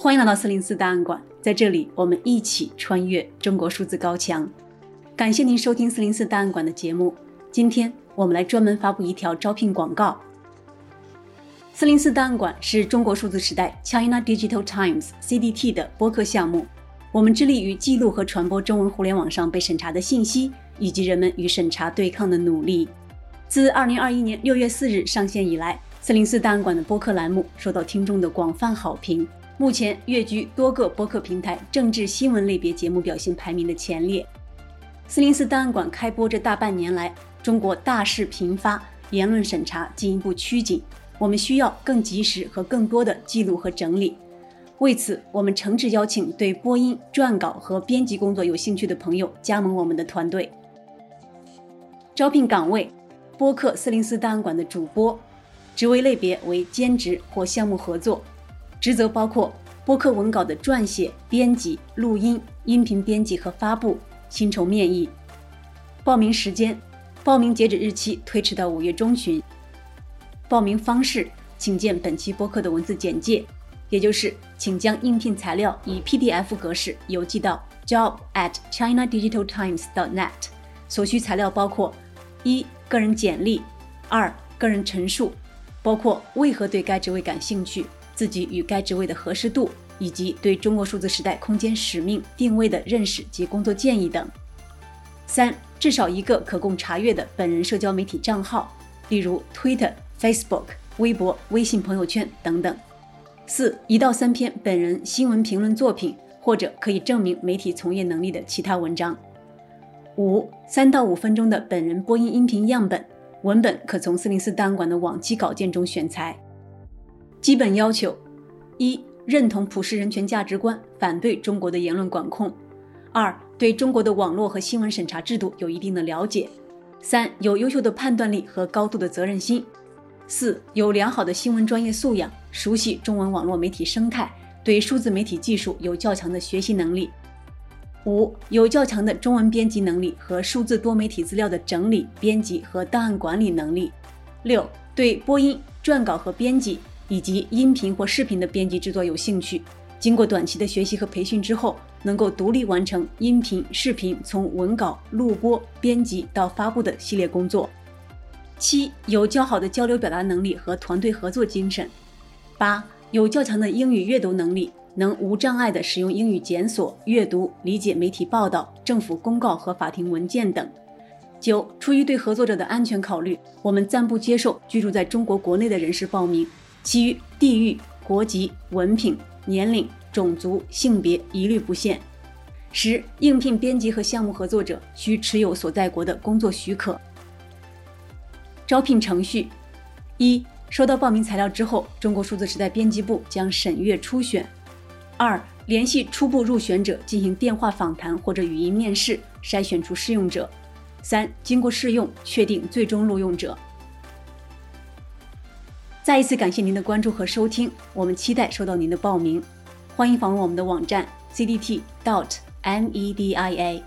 欢迎来到四零四档案馆，在这里我们一起穿越中国数字高墙。感谢您收听四零四档案馆的节目。今天我们来专门发布一条招聘广告。四零四档案馆是中国数字时代 China Digital Times CDT 的播客项目，我们致力于记录和传播中文互联网上被审查的信息，以及人们与审查对抗的努力。自二零二一年六月四日上线以来，四零四档案馆的播客栏目受到听众的广泛好评。目前跃居多个播客平台政治新闻类别节目表现排名的前列。四零四档案馆开播这大半年来，中国大事频发，言论审查进一步趋紧，我们需要更及时和更多的记录和整理。为此，我们诚挚邀请对播音、撰稿和编辑工作有兴趣的朋友加盟我们的团队。招聘岗位：播客四零四档案馆的主播，职位类别为兼职或项目合作。职责包括播客文稿的撰写、编辑、录音、音频编辑和发布，薪酬面议。报名时间：报名截止日期推迟到五月中旬。报名方式：请见本期播客的文字简介，也就是请将应聘材料以 PDF 格式邮寄到 job@chinadigitaltimes.net。所需材料包括：一、个人简历；二、个人陈述，包括为何对该职位感兴趣。自己与该职位的合适度，以及对中国数字时代空间使命定位的认识及工作建议等。三、至少一个可供查阅的本人社交媒体账号，例如 Twitter、Facebook、微博、微信朋友圈等等。四、一到三篇本人新闻评论作品，或者可以证明媒体从业能力的其他文章。五、三到五分钟的本人播音音频样本，文本可从四零四档案馆的往期稿件中选材。基本要求：一、认同普世人权价值观，反对中国的言论管控；二、对中国的网络和新闻审查制度有一定的了解；三、有优秀的判断力和高度的责任心；四、有良好的新闻专业素养，熟悉中文网络媒体生态，对数字媒体技术有较强的学习能力；五、有较强的中文编辑能力和数字多媒体资料的整理、编辑和档案管理能力；六、对播音、撰稿和编辑。以及音频或视频的编辑制作有兴趣，经过短期的学习和培训之后，能够独立完成音频、视频从文稿、录播、编辑到发布的系列工作。七、有较好的交流表达能力和团队合作精神。八、有较强的英语阅读能力，能无障碍地使用英语检索、阅读、理解媒体报道、政府公告和法庭文件等。九、出于对合作者的安全考虑，我们暂不接受居住在中国国内的人士报名。其余地域、国籍、文凭、年龄、种族、性别一律不限。十、应聘编辑和项目合作者需持有所在国的工作许可。招聘程序：一、收到报名材料之后，中国数字时代编辑部将审阅初选；二、联系初步入选者进行电话访谈或者语音面试，筛选出适用者；三、经过试用确定最终录用者。再一次感谢您的关注和收听，我们期待收到您的报名，欢迎访问我们的网站 cdt dot media。